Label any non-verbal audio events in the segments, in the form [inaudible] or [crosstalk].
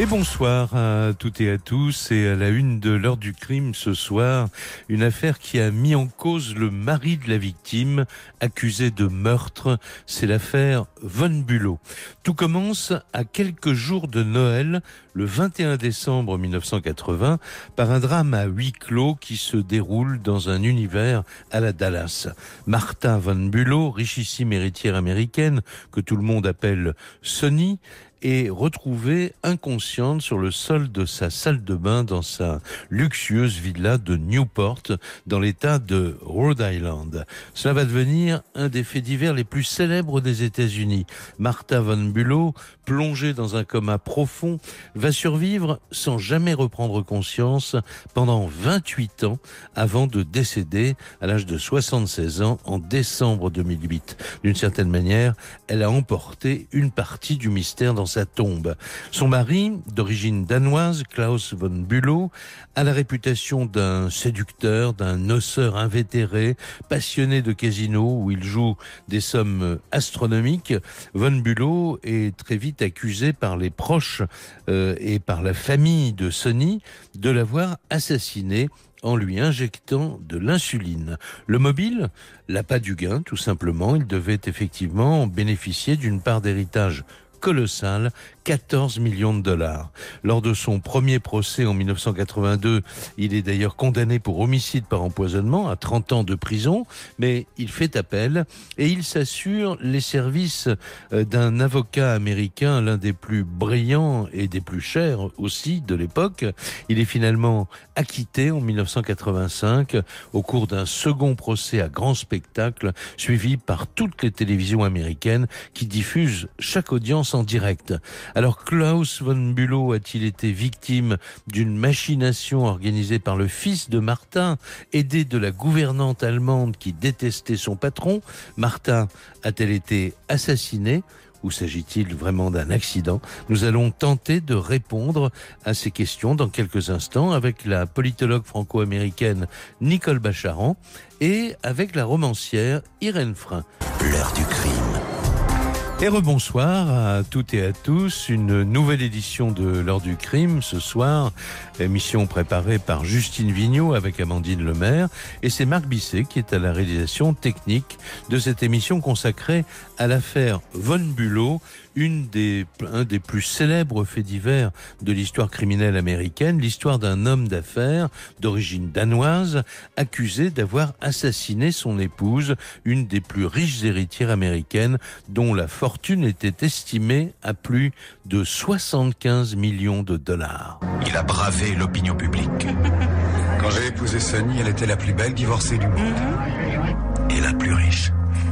Et bonsoir à toutes et à tous. Et à la une de l'heure du crime ce soir, une affaire qui a mis en cause le mari de la victime, accusé de meurtre. C'est l'affaire Von Bulow. Tout commence à quelques jours de Noël, le 21 décembre 1980, par un drame à huis clos qui se déroule dans un univers à la Dallas. Martha Von Bulow, richissime héritière américaine que tout le monde appelle Sonny, est retrouvée inconsciente sur le sol de sa salle de bain dans sa luxueuse villa de Newport dans l'état de Rhode Island. Cela va devenir un des faits divers les plus célèbres des États-Unis. Martha Von Bulow, plongée dans un coma profond, va survivre sans jamais reprendre conscience pendant 28 ans avant de décéder à l'âge de 76 ans en décembre 2008. D'une certaine manière, elle a emporté une partie du mystère dans sa tombe. Son mari, d'origine danoise, Klaus von Bülow, a la réputation d'un séducteur, d'un noceur invétéré, passionné de casino où il joue des sommes astronomiques. Von Bülow est très vite accusé par les proches euh, et par la famille de Sonny de l'avoir assassiné en lui injectant de l'insuline. Le mobile, l'appât du gain, tout simplement, il devait effectivement bénéficier d'une part d'héritage colossal, 14 millions de dollars. Lors de son premier procès en 1982, il est d'ailleurs condamné pour homicide par empoisonnement à 30 ans de prison, mais il fait appel et il s'assure les services euh, d'un avocat américain, l'un des plus brillants et des plus chers aussi de l'époque. Il est finalement acquitté en 1985 au cours d'un second procès à grand spectacle suivi par toutes les télévisions américaines qui diffusent chaque audience en direct. Alors Klaus von Bülow a-t-il été victime d'une machination organisée par le fils de Martin, aidé de la gouvernante allemande qui détestait son patron? Martin a-t-elle été assassinée ou s'agit-il vraiment d'un accident? Nous allons tenter de répondre à ces questions dans quelques instants avec la politologue franco-américaine Nicole Bacharan et avec la romancière Irène Frein. L'heure du crime. Et rebonsoir à toutes et à tous. Une nouvelle édition de l'heure du crime ce soir. Émission préparée par Justine Vignot avec Amandine Lemaire. Et c'est Marc Bisset qui est à la réalisation technique de cette émission consacrée à l'affaire Von Bulow, une des, un des plus célèbres faits divers de l'histoire criminelle américaine, l'histoire d'un homme d'affaires d'origine danoise accusé d'avoir assassiné son épouse, une des plus riches héritières américaines dont la fortune était estimée à plus de 75 millions de dollars. Il a bravé l'opinion publique. [laughs] Quand j'ai épousé Sonny, elle était la plus belle divorcée du monde. Et la plus riche.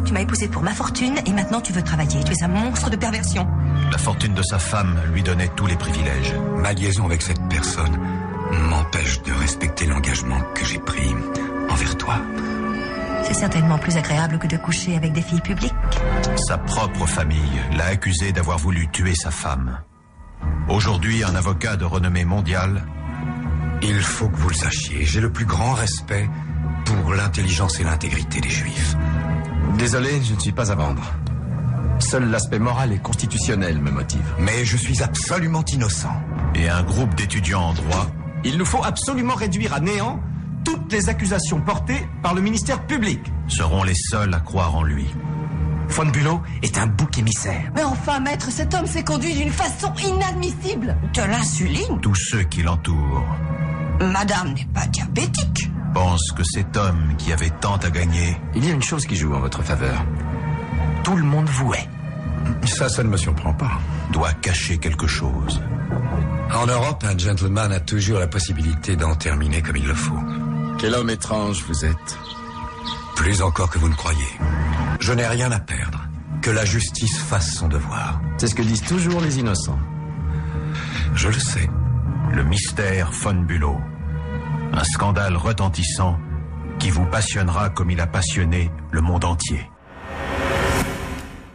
Tu m'as épousé pour ma fortune et maintenant tu veux travailler. Tu es un monstre de perversion. La fortune de sa femme lui donnait tous les privilèges. Ma liaison avec cette personne m'empêche de respecter l'engagement que j'ai pris envers toi. C'est certainement plus agréable que de coucher avec des filles publiques. Sa propre famille l'a accusé d'avoir voulu tuer sa femme. Aujourd'hui, un avocat de renommée mondiale Il faut que vous le sachiez, j'ai le plus grand respect pour l'intelligence et l'intégrité des Juifs. Désolé, je ne suis pas à vendre. Seul l'aspect moral et constitutionnel me motive. Mais je suis absolument innocent. et un groupe d'étudiants en droit Il nous faut absolument réduire à néant toutes les accusations portées par le ministère public. seront les seuls à croire en lui. Von Bulow est un bouc émissaire. Mais enfin, maître, cet homme s'est conduit d'une façon inadmissible. De l'insuline Tous ceux qui l'entourent Madame n'est pas diabétique. Pensent que cet homme qui avait tant à gagner Il y a une chose qui joue en votre faveur. Tout le monde vous hait. Ça, ça ne me surprend pas. doit cacher quelque chose. En Europe, un gentleman a toujours la possibilité d'en terminer comme il le faut. Quel homme étrange vous êtes. Plus encore que vous ne croyez. Je n'ai rien à perdre. que la justice fasse son devoir. C'est ce que disent toujours les innocents. Je le sais. Le mystère Von Bulow. Un scandale retentissant qui vous passionnera comme il a passionné le monde entier.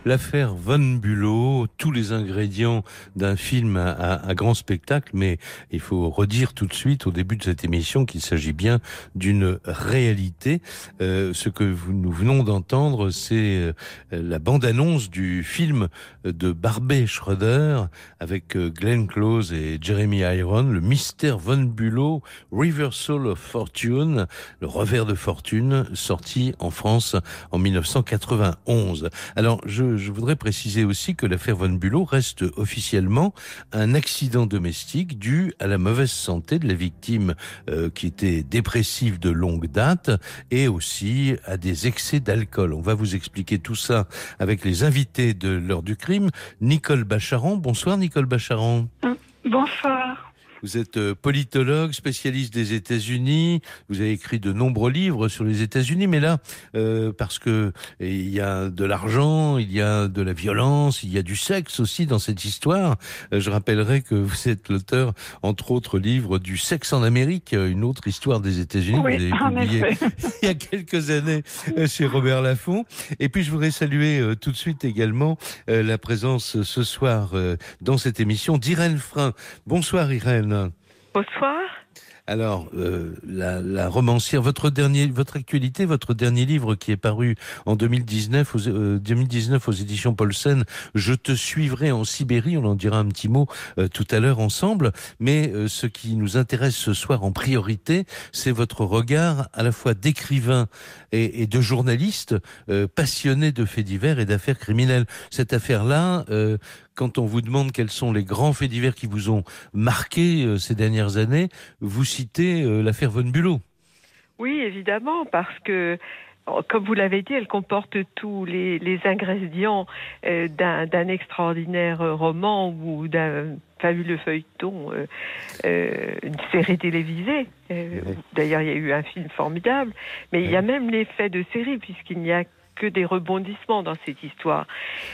L'affaire Von Bulow, tous les ingrédients d'un film à, grand spectacle, mais il faut redire tout de suite au début de cette émission qu'il s'agit bien d'une réalité. Euh, ce que nous venons d'entendre, c'est euh, la bande-annonce du film de Barbet Schroeder avec euh, Glenn Close et Jeremy Iron, le mystère Von Bulow, Reversal of Fortune, le revers de fortune, sorti en France en 1991. Alors, je je voudrais préciser aussi que l'affaire Von Bulow reste officiellement un accident domestique dû à la mauvaise santé de la victime euh, qui était dépressive de longue date et aussi à des excès d'alcool. On va vous expliquer tout ça avec les invités de l'heure du crime. Nicole Bacharan. Bonsoir Nicole Bacharan. Bonsoir. Vous êtes euh, politologue, spécialiste des États-Unis. Vous avez écrit de nombreux livres sur les États-Unis, mais là, euh, parce que il y a de l'argent, il y a de la violence, il y a du sexe aussi dans cette histoire. Euh, je rappellerai que vous êtes l'auteur, entre autres livres, du sexe en Amérique, une autre histoire des États-Unis oui, vous avez publié [laughs] il y a quelques années chez Robert Laffont. Et puis, je voudrais saluer tout de suite également la présence ce soir dans cette émission d'Irène Frein. Bonsoir Irène. Bonsoir. Alors, euh, la, la, romancière, votre dernier, votre actualité, votre dernier livre qui est paru en 2019 aux, euh, 2019 aux éditions Paulsen, Je te suivrai en Sibérie. On en dira un petit mot euh, tout à l'heure ensemble. Mais ce qui nous intéresse ce soir en priorité, c'est votre regard à la fois d'écrivain et, et, de journaliste passionné de faits divers et d'affaires criminelles. Cette affaire-là, quand on vous demande quels sont les grands faits divers qui vous ont marqué euh, ces dernières années, vous citez euh, l'affaire Von Bulow. Oui, évidemment, parce que comme vous l'avez dit, elle comporte tous les, les ingrédients euh, d'un extraordinaire roman ou d'un fabuleux feuilleton, euh, euh, une série télévisée. Euh, oui. D'ailleurs, il y a eu un film formidable, mais oui. il y a même l'effet de série, puisqu'il n'y a que des rebondissements dans cette histoire.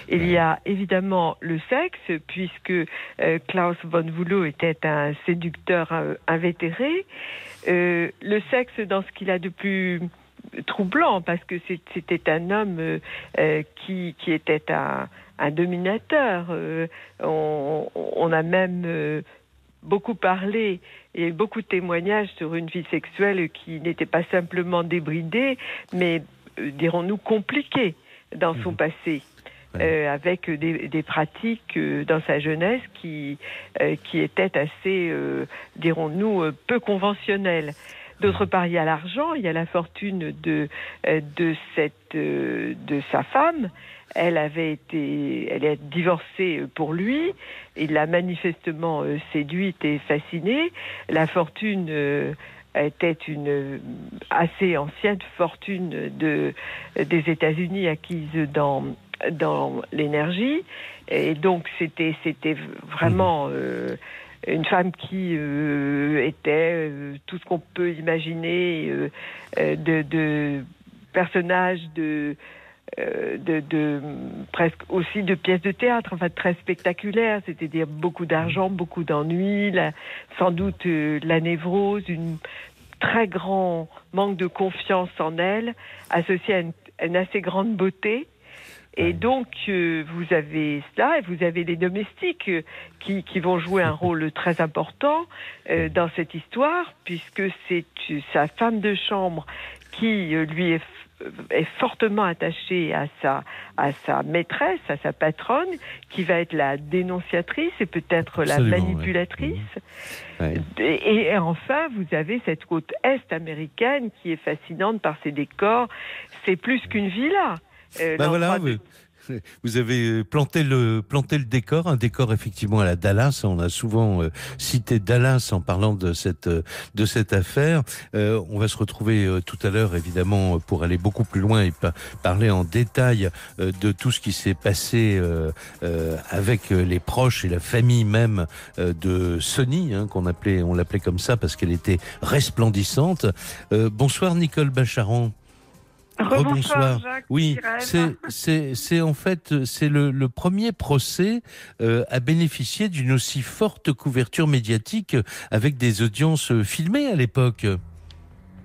Il y a évidemment le sexe, puisque euh, Klaus von Bülow était un séducteur euh, invétéré. Euh, le sexe dans ce qu'il a de plus troublant, parce que c'était un homme euh, qui, qui, était un, un dominateur. On, on, a même beaucoup parlé et beaucoup de témoignages sur une vie sexuelle qui n'était pas simplement débridée, mais dirons-nous, compliqué dans son mmh. passé. Euh, avec des, des pratiques euh, dans sa jeunesse qui, euh, qui étaient assez, dirons-nous, peu conventionnelles. D'autre part, il y a l'argent, il y a la fortune de, de, cette, de sa femme. Elle avait été, elle est divorcée pour lui. Il l'a manifestement séduite et fascinée. La fortune était une assez ancienne fortune de, des États-Unis acquise dans, dans l'énergie. Et donc, c'était, c'était vraiment euh, une femme qui euh, était euh, tout ce qu'on peut imaginer de, de personnages de. De, de, presque aussi de pièces de théâtre, enfin très spectaculaires, c'est-à-dire beaucoup d'argent, beaucoup d'ennuis, sans doute euh, la névrose, une très grand manque de confiance en elle, associée à une, une assez grande beauté. Et donc, euh, vous avez cela, et vous avez les domestiques euh, qui, qui, vont jouer un [laughs] rôle très important euh, dans cette histoire, puisque c'est sa femme de chambre qui lui est est fortement attaché à sa, à sa maîtresse, à sa patronne, qui va être la dénonciatrice et peut-être la manipulatrice. Ouais. Et, et, enfin, vous avez cette côte est américaine qui est fascinante par ses décors. C'est plus qu'une villa. Euh, ben voilà, oui vous avez planté le, planté le décor, un décor effectivement à la Dallas. On a souvent euh, cité Dallas en parlant de cette, de cette affaire. Euh, on va se retrouver euh, tout à l'heure, évidemment, pour aller beaucoup plus loin et pa parler en détail euh, de tout ce qui s'est passé euh, avec les proches et la famille même de Sony, hein, qu'on appelait, on l'appelait comme ça parce qu'elle était resplendissante. bonsoir Nicole Bacharan. Rebonsoir. oui, c'est en fait c'est le, le, premier procès euh, à bénéficier d'une aussi forte couverture médiatique avec des audiences filmées à l'époque.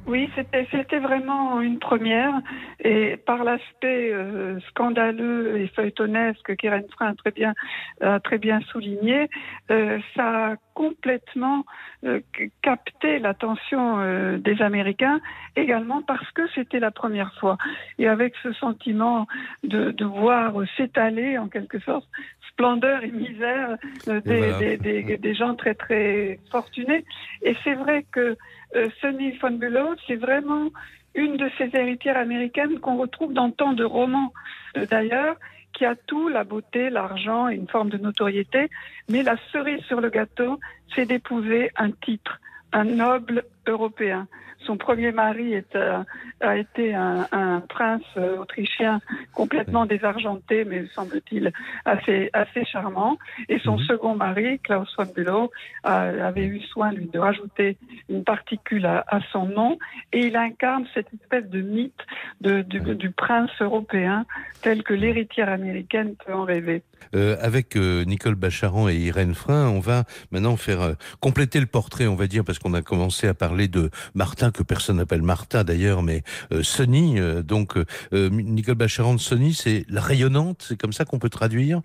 Oui, c'était vraiment une première. Et par l'aspect euh, scandaleux et feuilletonesque qu'Irène Frein a très bien, a très bien souligné, euh, ça a complètement euh, capté l'attention des Américains, également parce que c'était la première fois. Et avec ce sentiment de, de voir s'étaler, en quelque sorte, splendeur et misère des, des, des, gens très très fortunés. Et c'est vrai que euh, Sonny von Bülow, c'est vraiment une de ces héritières américaines qu'on retrouve dans tant de romans euh, d'ailleurs, qui a tout, la beauté, l'argent et une forme de notoriété. Mais la cerise sur le gâteau, c'est d'épouser un titre, un noble européen. Son premier mari est, euh, a été un, un prince euh, autrichien complètement désargenté, mais semble-t-il assez, assez charmant. Et son mhm. second mari, Klaus von Bülow, avait eu soin lui, de rajouter une particule à, à, son nom. Et il incarne cette espèce de mythe de, du, du, prince européen tel que l'héritière américaine peut en rêver. Euh, avec euh, Nicole Bacharan et Irène Frein, on va maintenant faire euh, compléter le portrait, on va dire, parce qu'on a commencé à parler de Martin, que personne n'appelle Martha d'ailleurs, mais Sonny. donc, Nicole Bacharan de Sonny, c'est la rayonnante, c'est comme ça qu'on peut traduire?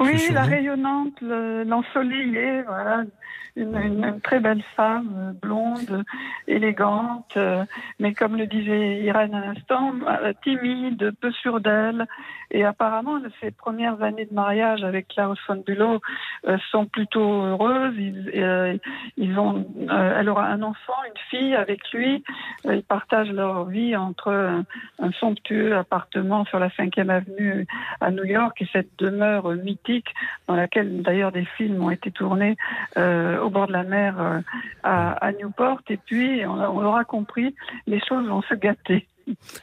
Oui, la rayonnante, l'ensoleillée, voilà, une, très belle femme, euh, blonde, élégante, euh, mais comme le disait Irène à l'instant, euh, timide, peu sûre d'elle. Et apparemment, ses premières années de mariage avec Klaus von Bülow sont plutôt heureuses. Ils, ils ont, elle aura un enfant, une fille avec lui. Ils partagent leur vie entre un, un somptueux appartement sur la 5e avenue à New York et cette demeure mythique dans laquelle d'ailleurs des films ont été tournés euh, au bord de la mer euh, à, Newport. Et puis, on, on aura compris, les choses vont se gâter.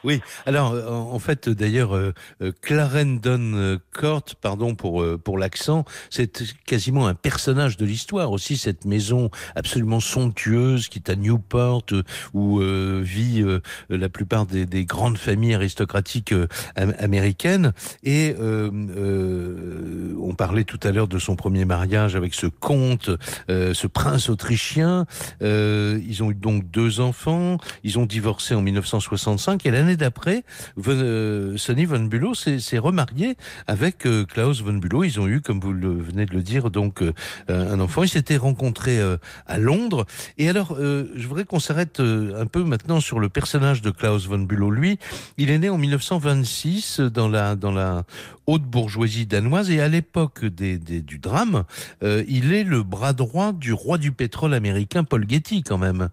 Oui, alors euh, en fait d'ailleurs euh, euh, Clarendon Court, pardon pour pour l'accent, c'est quasiment un personnage de l'histoire aussi cette maison absolument somptueuse qui est à Newport où vit la plupart des, des, grandes familles aristocratiques américaines. Et on parlait tout à l'heure de son premier mariage avec ce comte, ce prince autrichien. ils ont eu donc deux enfants, ils ont divorcé en 1965 et l'année d'après, euh, Sonny von Bülow s'est remarié avec euh, Klaus von Bülow. Ils ont eu, comme vous venez de le dire, donc euh, un enfant. Ils s'étaient rencontrés à Londres. Et alors, je voudrais qu'on s'arrête un peu maintenant sur le personnage de Klaus von Bülow. Lui, il est né en 1926 dans la haute bourgeoisie danoise et à l'époque du drame, il est le bras droit du roi du pétrole américain Paul Getty quand même.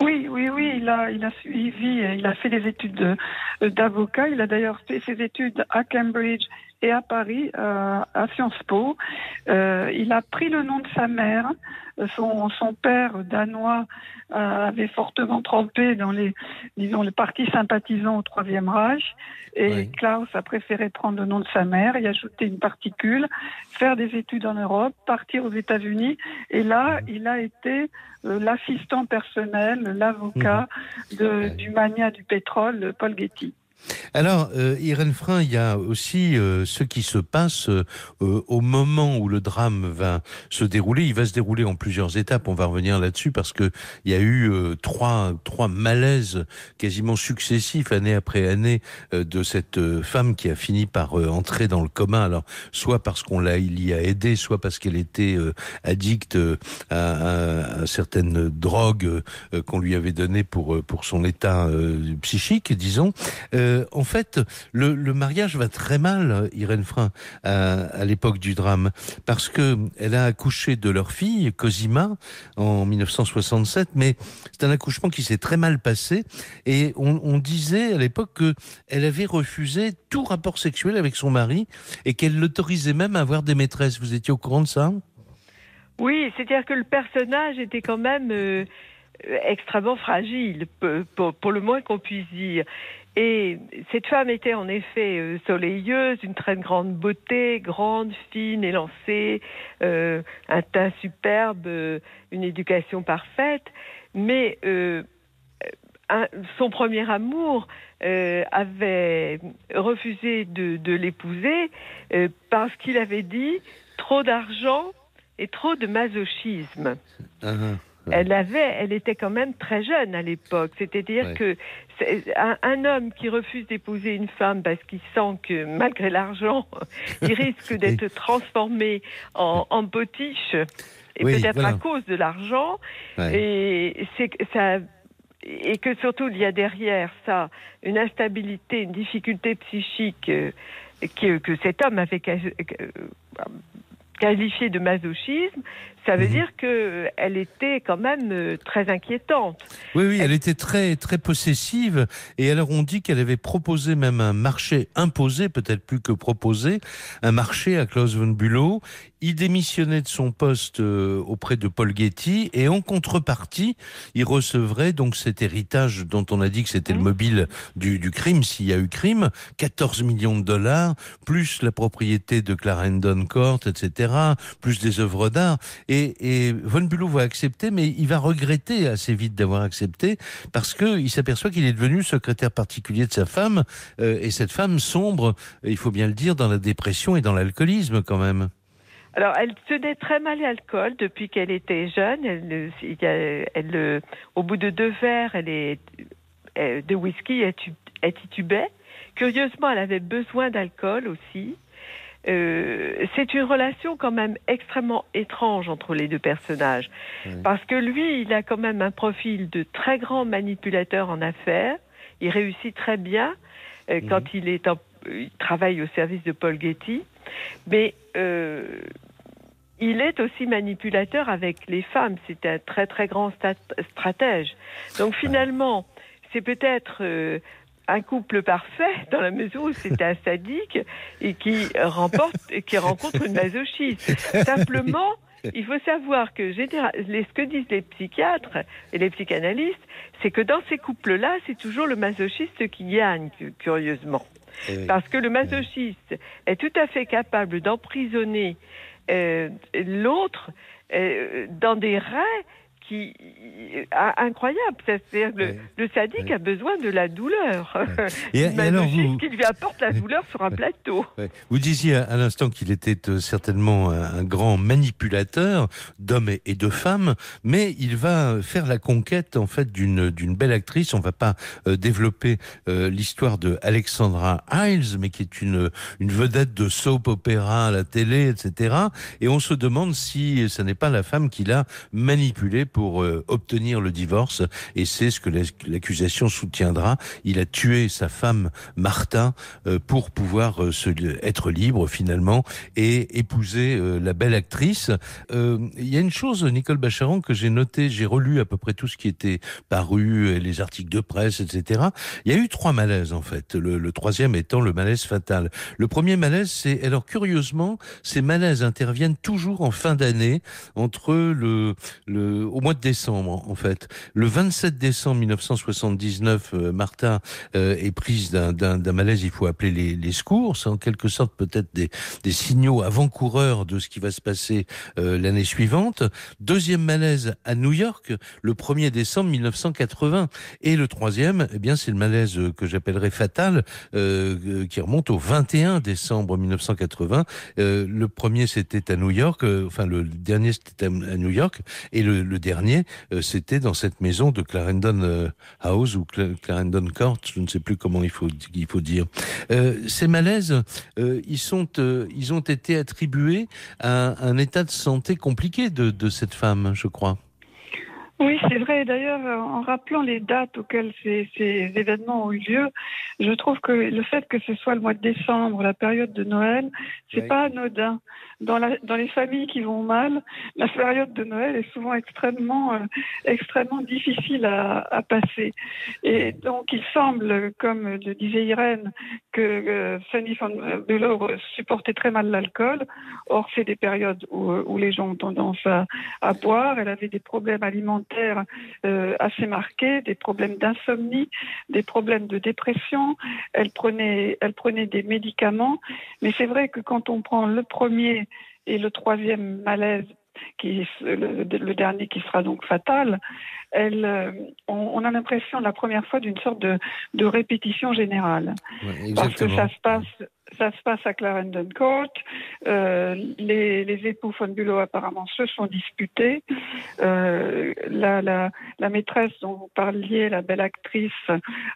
Oui, oui, oui, il a, il a suivi, il a fait des études d'avocat. Il a d'ailleurs fait ses études à Cambridge et à Paris, euh, à Sciences Po. Euh, il a pris le nom de sa mère. Son, son père danois euh, avait fortement trempé dans les, disons, les partis sympathisants au Troisième Reich. Et oui. Klaus a préféré prendre le nom de sa mère, y ajouter une particule, faire des études en Europe, partir aux États-Unis. Et là, il a été euh, l'assistant personnel, l'avocat mmh. du mania du pétrole, Paul Getty. Alors, euh, Irène Frein, il y a aussi euh, ce qui se passe euh, au moment où le drame va se dérouler. Il va se dérouler en plusieurs étapes. On va revenir là-dessus parce que il y a eu euh, trois trois malaises quasiment successifs année après année euh, de cette euh, femme qui a fini par entrer dans le coma. Alors, soit parce qu'on l'a il y a aidé, soit parce qu'elle était addicte à, à, certaines drogues qu'on lui avait données pour pour son état psychique, disons. Euh, euh, en fait, le, mariage va très mal, Irène Frein, à, l'époque du drame, parce que elle a accouché de leur fille, Cosima, en 1967, mais c'est un accouchement qui s'est très mal passé, et on, disait à l'époque qu'elle avait refusé tout rapport sexuel avec son mari, et qu'elle l'autorisait même à avoir des maîtresses. Vous étiez au courant de ça? Oui, c'est-à-dire que le personnage était quand même... Euh extrêmement fragile, pour, le moins qu'on puisse dire. Et cette femme était en effet euh, soleilleuse, une très grande beauté, grande, fine, élancée, euh, un teint superbe, euh, une éducation parfaite. Mais euh, son premier amour euh, avait refusé de, l'épouser parce qu'il avait dit trop d'argent et trop de masochisme. Ah, ah. Elle avait, elle était quand même très jeune à l'époque. C'est-à-dire que un, homme qui refuse d'épouser une femme parce qu'il sent que malgré l'argent, [laughs] il risque d'être transformé en, en potiche. Et peut-être à cause de l'argent. Et c'est ça et que surtout il y a derrière ça une instabilité, une difficulté psychique euh, que, que, cet homme avait qualifié de masochisme, ça veut mhm. dire qu'elle était quand même euh, très inquiétante. Oui, oui, elle, était très, très possessive. Et alors, on dit qu'elle avait proposé même un marché imposé, peut-être plus que proposé, un marché à Klaus von Bülow. Il démissionnait de son poste euh, auprès de Paul Getty et en contrepartie, il recevrait donc cet héritage dont on a dit que c'était le mobile du, du crime, s'il y a eu crime, 14 millions de dollars, plus la propriété de Clarendon Court, etc., plus des œuvres d'art. Et et, Von Bülow va accepter, mais il va regretter assez vite d'avoir accepté parce qu'il s'aperçoit qu'il est devenu secrétaire particulier de sa femme euh, et cette femme sombre, il faut bien le dire, dans la dépression et dans l'alcoolisme quand même. Alors, elle tenait très mal l'alcool depuis qu'elle était jeune. Elle, elle, au bout de deux verres, elle est, de whisky, elle titubait. Curieusement, elle avait besoin d'alcool aussi. Euh, c'est une relation quand même extrêmement étrange entre les deux personnages. Parce que lui, il a quand même un profil de très grand manipulateur en affaires. Il réussit très bien euh, mhm. quand il, est il travaille au service de Paul Getty. Mais euh, il est aussi manipulateur avec les femmes. C'est un très très grand stratège. Donc finalement, c'est peut-être un couple parfait dans la mesure où c'est un sadique et qui remporte qui rencontre une masochiste. Simplement, il faut savoir que ce que disent les psychiatres et les psychanalystes, c'est que dans ces couples-là, c'est toujours le masochiste qui gagne, curieusement. Eh Parce que le masochiste est tout à fait capable d'emprisonner euh, l'autre euh, dans des rêves qui incroyable. C'est-à-dire le, le, sadique a besoin de la douleur. [laughs] Et, alors vous... qui lui apporte la douleur sur un plateau. Vous disiez à, l'instant qu'il était euh, certainement un, grand manipulateur d'hommes et, de femmes, mais il va faire la conquête en fait d'une d'une belle actrice. On va pas euh, développer euh, l'histoire de Alexandra Hiles, mais qui est une une vedette de soap opéra à la télé, etc. Et on se demande si ce n'est pas la femme qui l'a manipulé pour euh, obtenir le divorce et c'est ce que l'accusation soutiendra. Il a tué sa femme Martin euh, pour pouvoir euh, se, être libre finalement et épouser la belle actrice. Il y a une chose, Nicole Bacharan, que j'ai noté, j'ai relu à peu près tout ce qui était paru, les articles de presse, etc. Il y a eu trois malaises en fait. Le, le troisième étant le malaise fatal. Le premier malaise, c'est alors curieusement, ces malaises interviennent toujours en fin d'année entre le, le au mois de décembre, en fait. Le 27 décembre 1979, euh, Martha euh, est prise d'un malaise, il faut appeler les, secours. C'est en quelque sorte peut-être des, signaux avant-coureurs de ce qui va se passer euh, l'année suivante. Deuxième malaise à New York, le 1er décembre 1980. Et le troisième, eh bien, c'est le malaise que j'appellerais fatal, qui remonte au 21 décembre 1980. le premier, c'était à New York, enfin, le dernier, c'était à New York, et le, le dernier, euh, c'était dans cette maison de Clarendon euh, House ou Clarendon Court, je ne sais plus comment il faut, il faut dire. Euh, ces malaises, ils, sont, ils ont été attribués à un état de santé compliqué de, de cette femme, je crois. Oui, c'est vrai. D'ailleurs, en rappelant les dates auxquelles ces, ces, événements ont eu lieu, je trouve que le fait que ce soit le mois de décembre, la période de Noël, c'est pas anodin dans, la, dans les familles qui vont mal, la période de Noël est souvent extrêmement, euh, extrêmement difficile à, à, passer. Et donc, il semble, comme le disait Irène, que euh, Fanny von Bülow supportait très mal l'alcool. Or, c'est des périodes où, où, les gens ont tendance à, à, boire. Elle avait des problèmes alimentaires euh, assez marqués, des problèmes d'insomnie, des problèmes de dépression. Elle prenait des médicaments. Mais c'est vrai que quand on prend le premier et le troisième malaise qui le, le, dernier qui sera donc fatal, elle, euh, on, on, a l'impression la première fois d'une sorte de, de, répétition générale. Ouais, Parce que ça se passe, ça se passe à Clarendon Court. Euh, les, les, époux von Bülow apparemment se sont disputés. Euh, la, la, la, maîtresse dont vous parliez, la belle actrice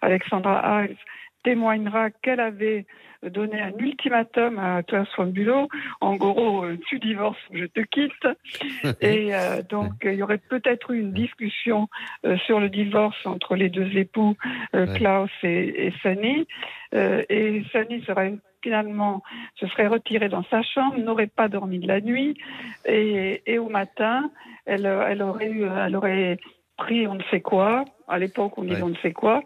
Alexandra Hiles, témoignera qu'elle avait donné un ultimatum à Klaus von Bülow. En gros, euh, tu divorces, je te quitte. [laughs] Et euh, donc, il y aurait peut-être eu une discussion euh, sur le divorce entre les deux époux, euh, Klaus et, et Sunny. Euh, et Sunny serait finalement se serait retirée dans sa chambre, n'aurait pas dormi de la nuit, et, et au matin, elle, elle aurait eu, elle aurait pris on ne sait quoi. À l'époque, on disait ouais. on ne sait quoi.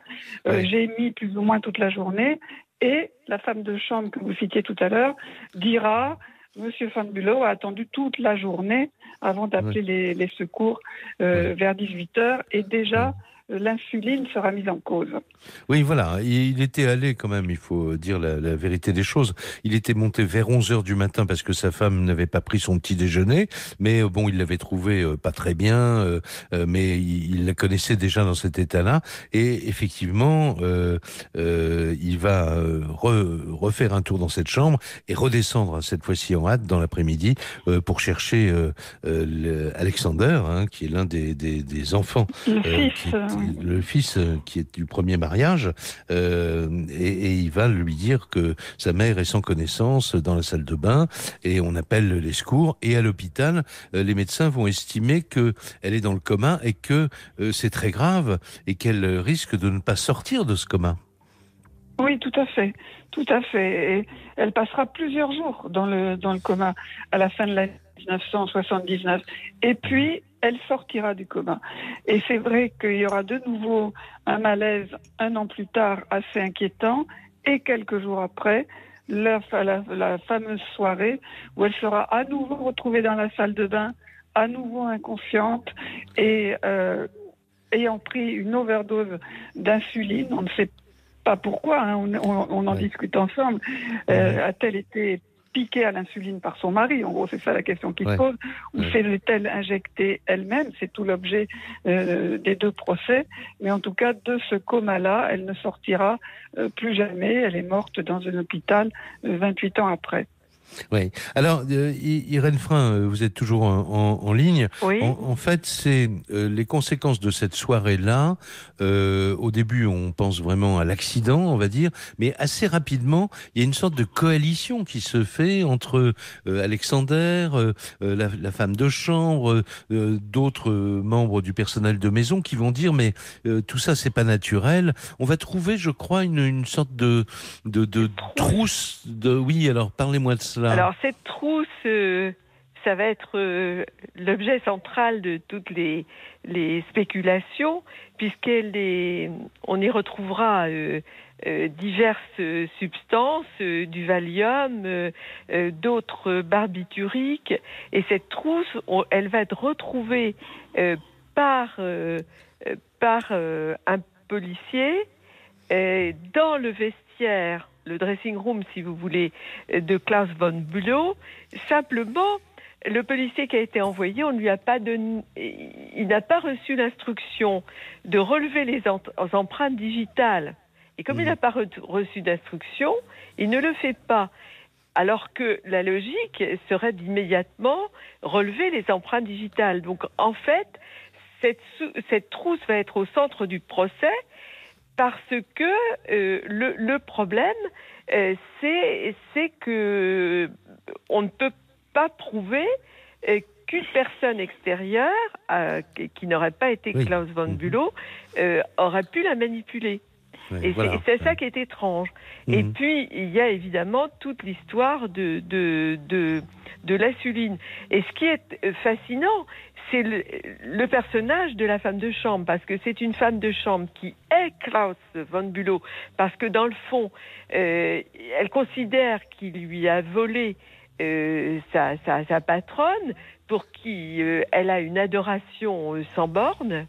Euh, ouais. J'ai mis plus ou moins toute la journée. Et la femme de chambre que vous citiez tout à l'heure dira Monsieur Van Bulow a attendu toute la journée avant d'appeler ouais. les, les, secours euh, vers 18 heures et déjà l'insuline sera mise en cause. Oui, voilà. Il était allé quand même, il faut dire la, la vérité des choses. Il était monté vers 11 heures du matin parce que sa femme n'avait pas pris son petit déjeuner. Mais euh, bon, il l'avait trouvé euh, pas très bien, euh, mais il, il, la connaissait déjà dans cet état-là. Et effectivement, euh, euh, il va re, refaire un tour dans cette chambre et redescendre cette fois-ci en hâte dans l'après-midi pour chercher Alexander, hein, qui est l'un des, des, des, enfants. Le fils. Qui, le fils euh, qui est du premier mariage euh, et, et, il va lui dire que sa mère est sans connaissance dans la salle de bain et on appelle les secours et à l'hôpital euh, les médecins vont estimer que elle est dans le coma et que euh, c'est très grave et qu'elle risque de ne pas sortir de ce coma. Oui, tout à fait, tout à fait. Et elle passera plusieurs jours dans le dans le coma à la fin de l'année 1979. Et puis, elle sortira du coma. Et c'est vrai qu'il y aura de nouveau un malaise un an plus tard assez inquiétant. Et quelques jours après, la, la, la fameuse soirée où elle sera à nouveau retrouvée dans la salle de bain, à nouveau inconsciente et euh, ayant pris une overdose d'insuline. On ne sait pas pourquoi, hein, on, on, on, en ouais. discute ensemble. Euh, A-t-elle été piquée à l'insuline par son mari En gros, c'est ça la question qui ouais. se pose. Ou ouais. s'est-elle injectée elle-même? C'est tout l'objet euh, des deux procès. Mais en tout cas, de ce coma-là, elle ne sortira euh, plus jamais. Elle est morte dans un hôpital 28 ans après. Oui. Alors, euh, Irène Frein, euh, vous êtes toujours en, en, en ligne. Oui. En, en fait, c'est euh, les conséquences de cette soirée-là. Euh, au début, on pense vraiment à l'accident, on va dire, mais assez rapidement, il y a une sorte de coalition qui se fait entre Alexander, la, la, femme de chambre, d'autres membres du personnel de maison qui vont dire mais tout ça c'est pas naturel. On va trouver, je crois, une, une sorte de, de, de trousse. De oui, alors parlez-moi de ça. Alors cette trousse, euh, ça va être euh, l'objet central de toutes les, spéculations, puisqu'elle est, on y retrouvera euh, diverses substances, du Valium, d'autres barbituriques, et cette trousse, elle va être retrouvée par par un policier dans le vestiaire le dressing room, si vous voulez, de Klaus von Bülow. Simplement, le policier qui a été envoyé, on lui a pas donné, il n'a pas reçu l'instruction de relever les empreintes digitales. Et comme mmh. il n'a pas re reçu d'instruction, il ne le fait pas. Alors que la logique serait d'immédiatement relever les empreintes digitales. Donc, en fait, cette, cette trousse va être au centre du procès parce que euh, le, le, problème, euh, c'est que on ne peut pas prouver euh, qu'une personne extérieure, qui, n'aurait pas été oui. Klaus von mhm. Bülow, aurait pu la manipuler. Oui, et voilà. c'est ça qui est étrange. Mmh. Et puis, il y a évidemment toute l'histoire de, de, de, de l'insuline. Et ce qui est fascinant, c'est le, le, personnage de la femme de chambre, parce que c'est une femme de chambre qui est Klaus von Bülow, parce que dans le fond, euh, elle considère qu'il lui a volé euh, sa, sa, sa, patronne, pour qui euh, elle a une adoration euh, sans borne,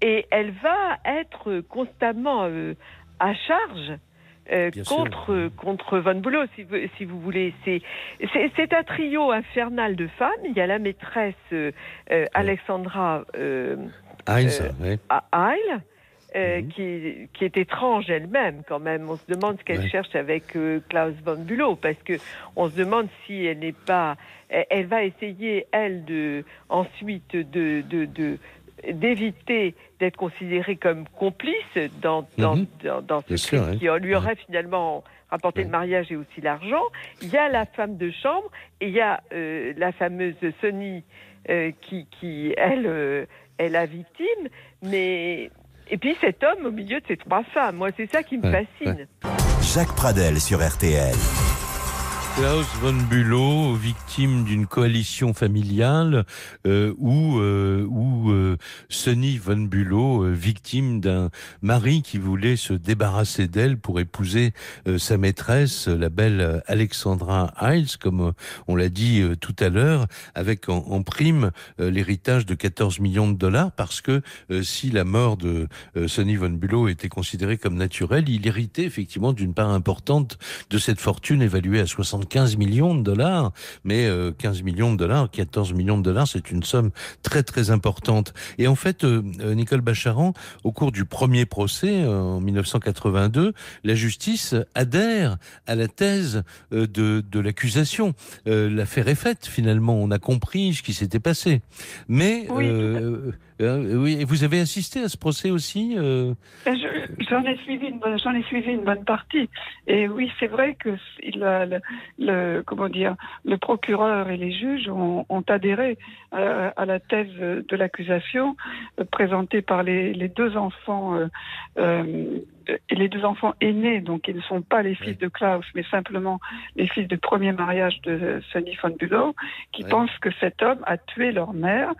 et elle va être constamment euh, à charge contre, contre Von Bülow, si vous, si vous voulez. C'est un trio infernal de femmes. Il y a la maîtresse Alexandra Heil, mhm. qui, qui, est étrange elle-même quand même. On se demande ce qu'elle cherche avec Klaus von Bülow parce que on se demande si elle n'est pas, elle, va essayer elle de ensuite de, de d'éviter d'être considérée comme complice dans, dans, mhm. dans, ce qui lui aurait finalement rapporté le mariage et aussi l'argent. Il y a la femme de chambre et il y a euh, la fameuse Sonny euh, qui, qui, elle, euh, est la victime. Mais... Et puis cet homme au milieu de ces trois femmes, moi c'est ça qui me fascine. Jacques Pradel sur RTL. Klaus von Bülow, victime d'une coalition familiale, euh, ou euh, ou euh, Sonny von Bülow, euh, victime d'un mari qui voulait se débarrasser d'elle pour épouser sa maîtresse, la belle Alexandra Hiles, comme on l'a dit tout à l'heure, avec en, en prime l'héritage de 14 millions de dollars, parce que si la mort de Sonny von Bülow était considérée comme naturelle, il héritait effectivement d'une part importante de cette fortune évaluée à 60 15 millions de dollars, mais 15 euh, millions de dollars, 14 millions de dollars, c'est une somme très très importante. Et en fait, euh, euh, Nicole Bacharan, au cours du premier procès en 1982, la justice adhère à la thèse de, de l'accusation. L'affaire est faite finalement, on a compris ce qui s'était passé. Mais euh, oui, et vous avez assisté à ce procès aussi euh... J'en ai suivi une bonne, j'en ai suivi une bonne partie. Et oui, c'est vrai que il a, le, comment dire, le procureur et les juges ont, ont adhéré à, euh, à, la thèse de l'accusation euh, présentée par les, les deux enfants. Euh, euh, et les deux enfants aînés, donc ils ne sont pas les fils de Klaus, mais simplement les fils du premier mariage de Sonny von Bülow, qui pensent que cet homme a tué leur mère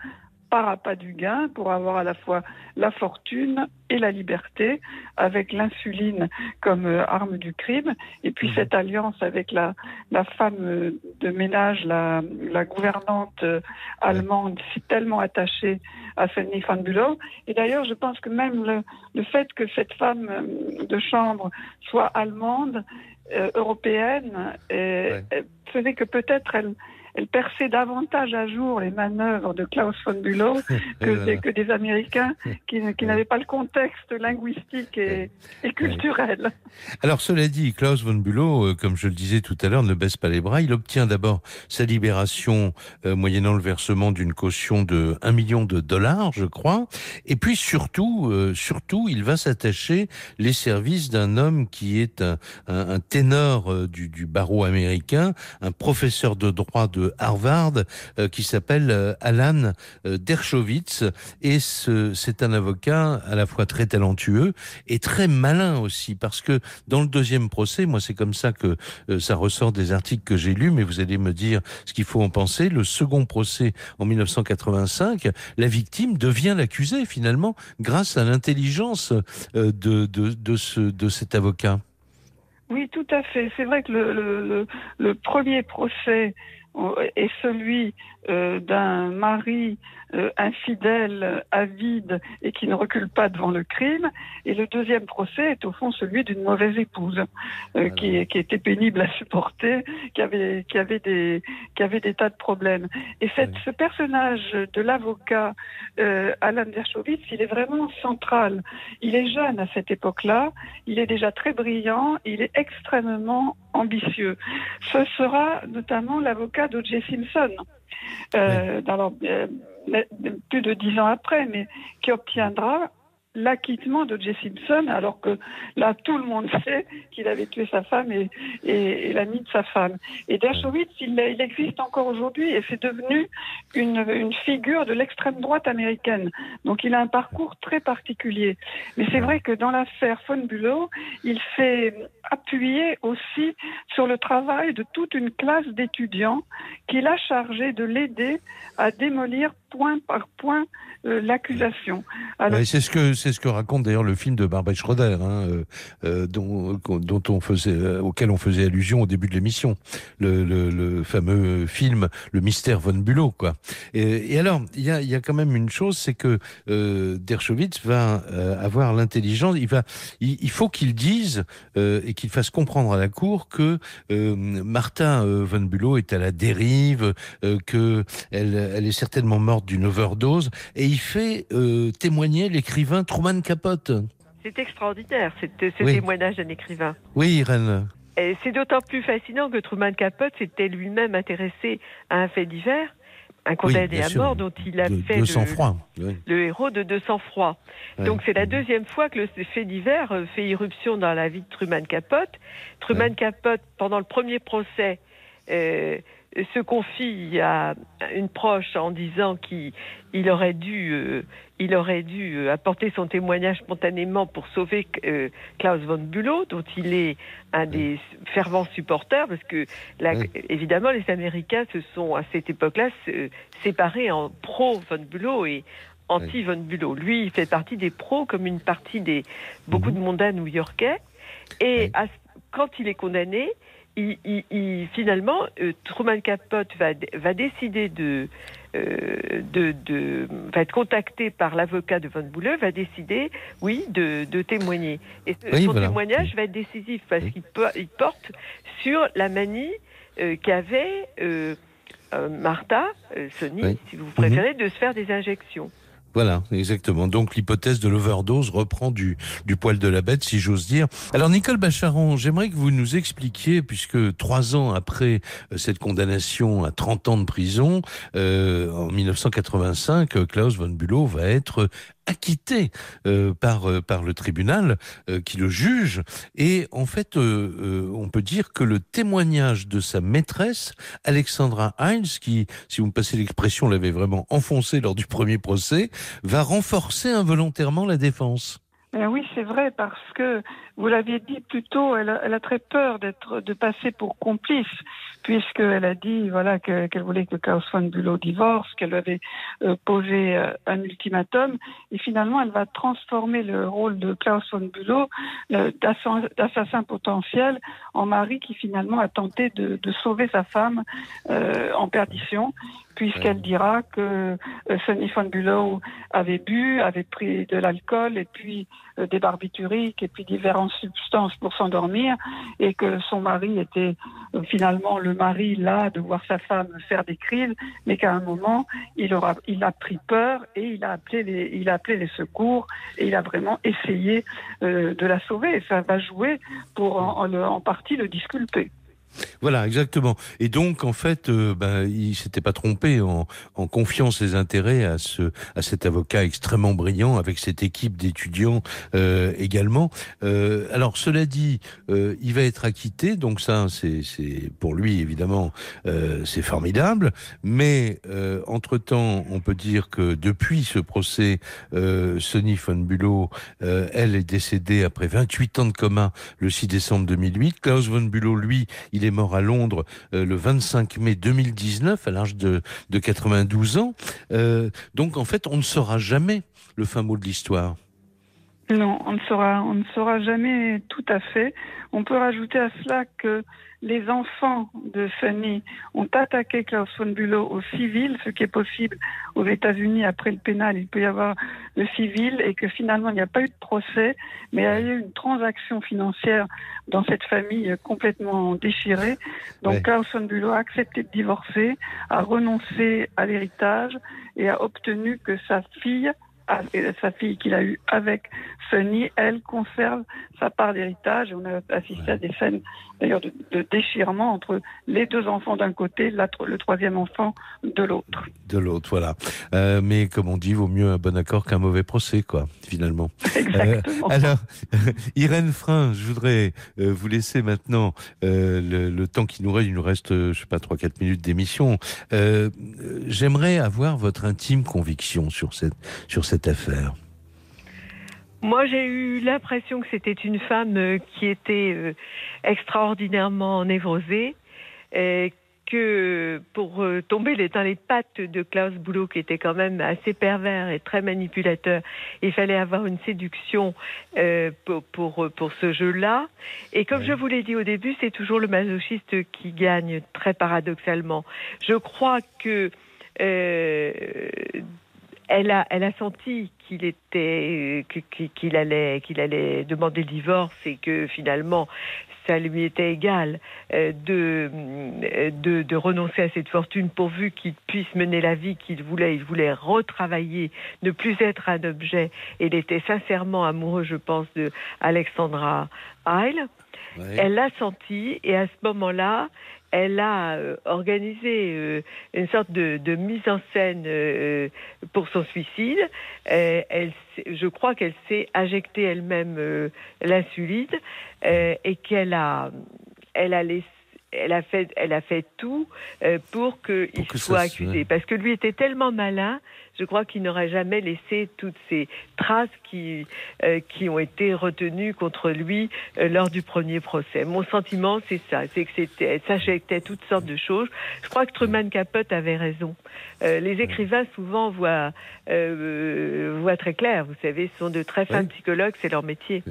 par appât du gain pour avoir à la fois la fortune et la liberté avec l'insuline comme euh, arme du crime et puis mhm. cette alliance avec la, la femme euh, de ménage, la, la gouvernante euh, allemande si tellement attachée à Fanny van Bülow. Et d'ailleurs, je pense que même le, le, fait que cette femme de chambre soit allemande, euh, européenne, et, ouais. faisait que peut-être elle elle perçait davantage à jour les manœuvres de Klaus von Bülow [laughs] que, des, que des Américains qui, qui n'avaient pas le contexte linguistique et, et culturel. Alors cela dit, Klaus von Bülow, euh, comme je le disais tout à l'heure, ne baisse pas les bras. Il obtient d'abord sa libération euh, moyennant le versement d'une caution de 1 million de dollars, je crois. Et puis surtout, euh, surtout, il va s'attacher les services d'un homme qui est un, un, un ténor du, du barreau américain, un professeur de droit de Harvard euh, qui s'appelle euh, Alan euh, Dershowitz et c'est un avocat à la fois très talentueux et très malin aussi parce que dans le deuxième procès, moi c'est comme ça que ça ressort des articles que j'ai lus, mais vous allez me dire ce qu'il faut en penser. Le second procès en 1985, la victime devient l'accusé finalement grâce à l'intelligence de, de, ce, de cet avocat. Oui, tout à fait. C'est vrai que le, premier procès est celui euh, d'un mari euh, infidèle, avide et qui ne recule pas devant le crime. Et le deuxième procès est au fond celui d'une mauvaise épouse euh, qui, qui, était pénible à supporter, qui avait, qui avait, des, qui avait des tas de problèmes. Et cette, oui. ce personnage de l'avocat Alan Dershowitz, il est vraiment central. Il est jeune à cette époque-là, il est déjà très brillant, il est extrêmement ambitieux. Ce sera notamment l'avocat d'O.J. Simpson. Euh, oui. dans euh, plus de dix ans après, mais qui obtiendra l'acquittement de Jay Simpson, alors que là, tout le monde sait qu'il avait tué sa femme et, et, et l'ami de sa femme. Et Dershowitz, il, il existe encore aujourd'hui et c'est devenu une, une figure de l'extrême droite américaine. Donc il a un parcours très particulier. Mais c'est vrai que dans l'affaire Von Bülow, il s'est appuyé aussi sur le travail de toute une classe d'étudiants qu'il a chargé de l'aider à démolir point par point euh, l'accusation. C'est ce que c'est ce que raconte d'ailleurs le film de Barbara Schroeder, hein, euh, euh, dont, dont on faisait, euh, auquel on faisait allusion au début de l'émission, le, le, fameux film Le mystère von Bülow, quoi. Et, alors, il y a, y a, quand même une chose, c'est que euh, Dershowitz va avoir l'intelligence, il va, il, faut qu'il dise et qu'il fasse comprendre à la cour que Martha von Bülow est à la dérive, que elle, elle est certainement morte d'une overdose, et il fait témoigner l'écrivain Truman Capote. C'est extraordinaire, ce oui. témoignage d'un écrivain. Oui, Irène. C'est d'autant plus fascinant que Truman Capote s'était lui-même intéressé à un fait divers, un condamné oui, à mort dont il a de, fait le, oui. le, héros de 200 froid. Ouais. Donc c'est la deuxième fois que le fait divers euh, fait irruption dans la vie de Truman Capote. Truman ouais. Capote, pendant le premier procès, euh, se confie à une proche en disant qu'il il aurait dû, euh, il aurait dû euh, apporter son témoignage spontanément pour sauver euh, Klaus von Bülow, dont il est un des fervents supporters, parce que là, oui. évidemment, les Américains se sont à cette époque-là séparés en pro von Bülow et anti von Bülow. Lui, il fait partie des pros, comme une partie des beaucoup de mondains new-yorkais, et à, quand il est condamné, il, il, il, finalement, euh, Truman Capote va, va décider de, euh, de, de, va être contacté par l'avocat de Von Bouleux, va décider, oui, de, de témoigner. Et oui, son voilà. témoignage va être décisif parce qu'il il porte sur la manie euh, qu'avait Martha, Sony, oui. si vous préférez, mmh. de se faire des injections. Voilà, exactement. Donc l'hypothèse de l'overdose reprend du, poil de la bête, si j'ose dire. Alors Nicole Bacharon, j'aimerais que vous nous expliquiez, puisque trois ans après euh, cette condamnation à 30 ans de prison, euh, en 1985, Klaus von Bülow va être acquitté euh, par euh, par le tribunal euh, qui le juge et en fait on peut dire que le témoignage de sa maîtresse Alexandra Heinz qui si vous me passez l'expression l'avait vraiment enfoncé lors du premier procès va renforcer involontairement la défense. Eh oui, c'est vrai, parce que vous l'aviez dit plus tôt, elle a, elle a très peur d'être, de passer pour complice, puisqu'elle a dit, voilà, qu'elle qu voulait que Klaus von Bülow divorce, qu'elle avait euh, posé euh, un ultimatum, et finalement, elle va transformer le rôle de Klaus von Bülow euh, d'assassin potentiel en mari qui finalement a tenté de, de sauver sa femme en perdition, puisqu'elle dira que euh, Sonny von Bülow avait bu, avait pris de l'alcool et puis euh, des barbituriques et puis différentes substances pour s'endormir et que son mari était euh, finalement le mari là de voir sa femme faire des crises, mais qu'à un moment il aura, il a pris peur et il a appelé les, il a appelé les secours et il a vraiment essayé de la sauver. Et ça va jouer pour en, en, en partie le disculper. Voilà, exactement. Et donc, en fait, euh, ben, il s'était pas trompé en, confiant ses intérêts à ce, à cet avocat extrêmement brillant avec cette équipe d'étudiants euh, également. Euh, alors, cela dit, il va être acquitté, donc ça, c'est, pour lui évidemment, c'est formidable. Mais euh, entre temps, on peut dire que depuis ce procès, Sonny von Bülow, elle est décédée après 28 ans de coma le 6 décembre 2008. Klaus von Bülow, lui, il est mort à Londres euh, le 25 mai 2019 à l'âge de, de 92 ans. Euh, donc en fait, on ne saura jamais le fin mot de l'histoire. Non, on ne saura, on ne saura jamais tout à fait. On peut rajouter à cela que les enfants de Sunny ont attaqué Klaus von Bülow au civil, ce qui est possible aux États-Unis après le pénal, il peut y avoir le civil et que finalement il n'y a pas eu de procès, mais il y a eu une transaction financière dans cette famille complètement déchirée. Donc ouais. Klaus von Bülow a accepté de divorcer, a renoncé à l'héritage et a obtenu que sa fille sa fille qu'il a eue avec Sunny, elle conserve sa part d'héritage. On a assisté à des scènes d'ailleurs de, de, déchirement entre les deux enfants d'un côté, le troisième enfant de l'autre. De l'autre, voilà. Euh, mais comme on dit, vaut mieux un bon accord qu'un mauvais procès, quoi, finalement. [laughs] Exactement. Euh, alors, [laughs] Irène Frein, je voudrais euh, vous laisser maintenant euh, le, le, temps qui nous reste. Il nous reste, je sais pas, 3-4 minutes d'émission. J'aimerais avoir votre intime conviction sur cette, sur cette affaire. Moi, j'ai eu l'impression que c'était une femme euh, qui était euh, extraordinairement névrosée, et que pour euh, tomber dans les pattes de Klaus Boulot, qui était quand même assez pervers et très manipulateur, il fallait avoir une séduction euh, pour, pour, pour, ce jeu-là. Et comme je vous l'ai dit au début, c'est toujours le masochiste qui gagne, très paradoxalement. Je crois que euh, elle a, elle a senti qu'il était, qu'il allait, qu'il allait demander le divorce et que finalement ça lui était égal euh, de, de, de, renoncer à cette fortune pourvu qu'il puisse mener la vie qu'il voulait. Il voulait retravailler, ne plus être un objet. Et il était sincèrement amoureux, je pense, de Alexandra Heil. Elle l'a senti et à ce moment-là, elle a euh, organisé euh, une sorte de, de, mise en scène euh, pour son suicide. elle, je crois qu'elle s'est injectée elle-même l'insuline et qu'elle a, elle a laissé elle a fait, elle a fait tout pour qu'il soit accusé. Parce que lui était tellement malin je crois qu'il n'aurait jamais laissé toutes ces traces qui, euh, qui ont été retenues contre lui euh, lors du premier procès. Mon sentiment, c'est ça, c'est que c'était, ça j'étais toutes sortes de choses. Je crois que Truman Capote avait raison. Euh, les écrivains souvent voient, voient très clair. Vous savez, ce sont de très fins psychologues, c'est leur métier.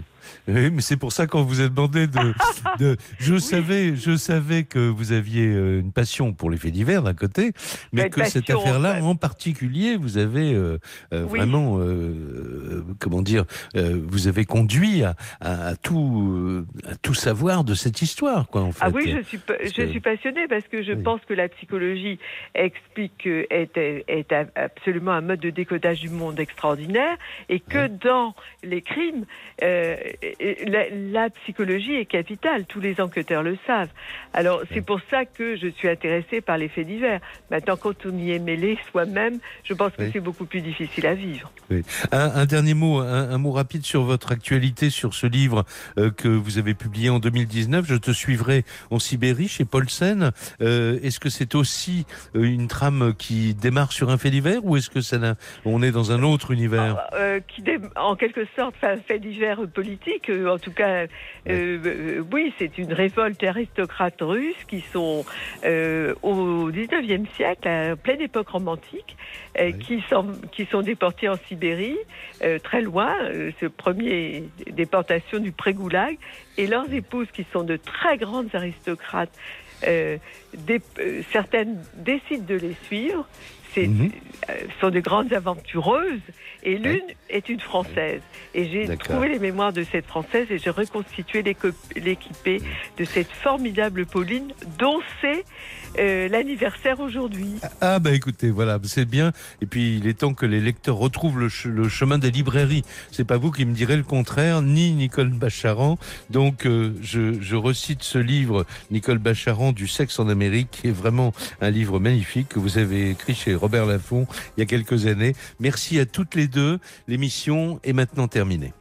Oui, mais c'est pour ça qu'on vous a demandé de. [laughs] de je savais, je savais que vous aviez une passion pour les faits divers d'un côté, mais que cette affaire-là en particulier, vous avez euh, euh, vraiment, euh, comment dire, vous avez conduit à, tout, à tout savoir de cette histoire, quoi. En fait. Ah oui, je suis, je suis passionnée parce que je pense que la psychologie explique est, est absolument un mode de décodage du monde extraordinaire et que dans les crimes, la, la, psychologie est capitale. Tous les enquêteurs le savent. Alors c'est pour ça que je suis intéressée par les faits divers. Maintenant, quand on y est mêlé soi-même, je pense que c'est beaucoup plus difficile à vivre. Un, dernier mot, un, mot rapide sur votre actualité, sur ce livre euh, que vous avez publié en 2019. Je te suivrai en Sibérie chez Paulsen. Euh, est-ce que c'est aussi euh, une trame qui démarre sur un fait divers ou est-ce que ça on est dans un autre univers? Qui En quelque sorte, un fait divers politique. En tout cas, oui, c'est une révolte aristocrate russe qui sont au 19e siècle, à pleine époque romantique, qui sont qui sont déportés en Sibérie, euh, très loin, euh, ce premier déportation du pré-goulag, et leurs épouses, qui sont de très grandes aristocrates, euh, certaines décident de les suivre. C'est, mhm. sont de grandes aventureuses et l'une est une française. Et j'ai trouvé les mémoires de cette française et j'ai reconstitué l'équipée de cette formidable Pauline dont c'est euh, l'anniversaire aujourd'hui. Ah bah écoutez, voilà, c'est bien. Et puis il est temps que les lecteurs retrouvent le, chemin des librairies. C'est pas vous qui me direz le contraire, ni Nicole Bacharan. Donc euh, je, je, recite ce livre, Nicole Bacharan, du sexe en Amérique, qui est vraiment un livre magnifique que vous avez écrit chez Robert Laffont il y a quelques années. Merci à toutes les deux. L'émission est maintenant terminée.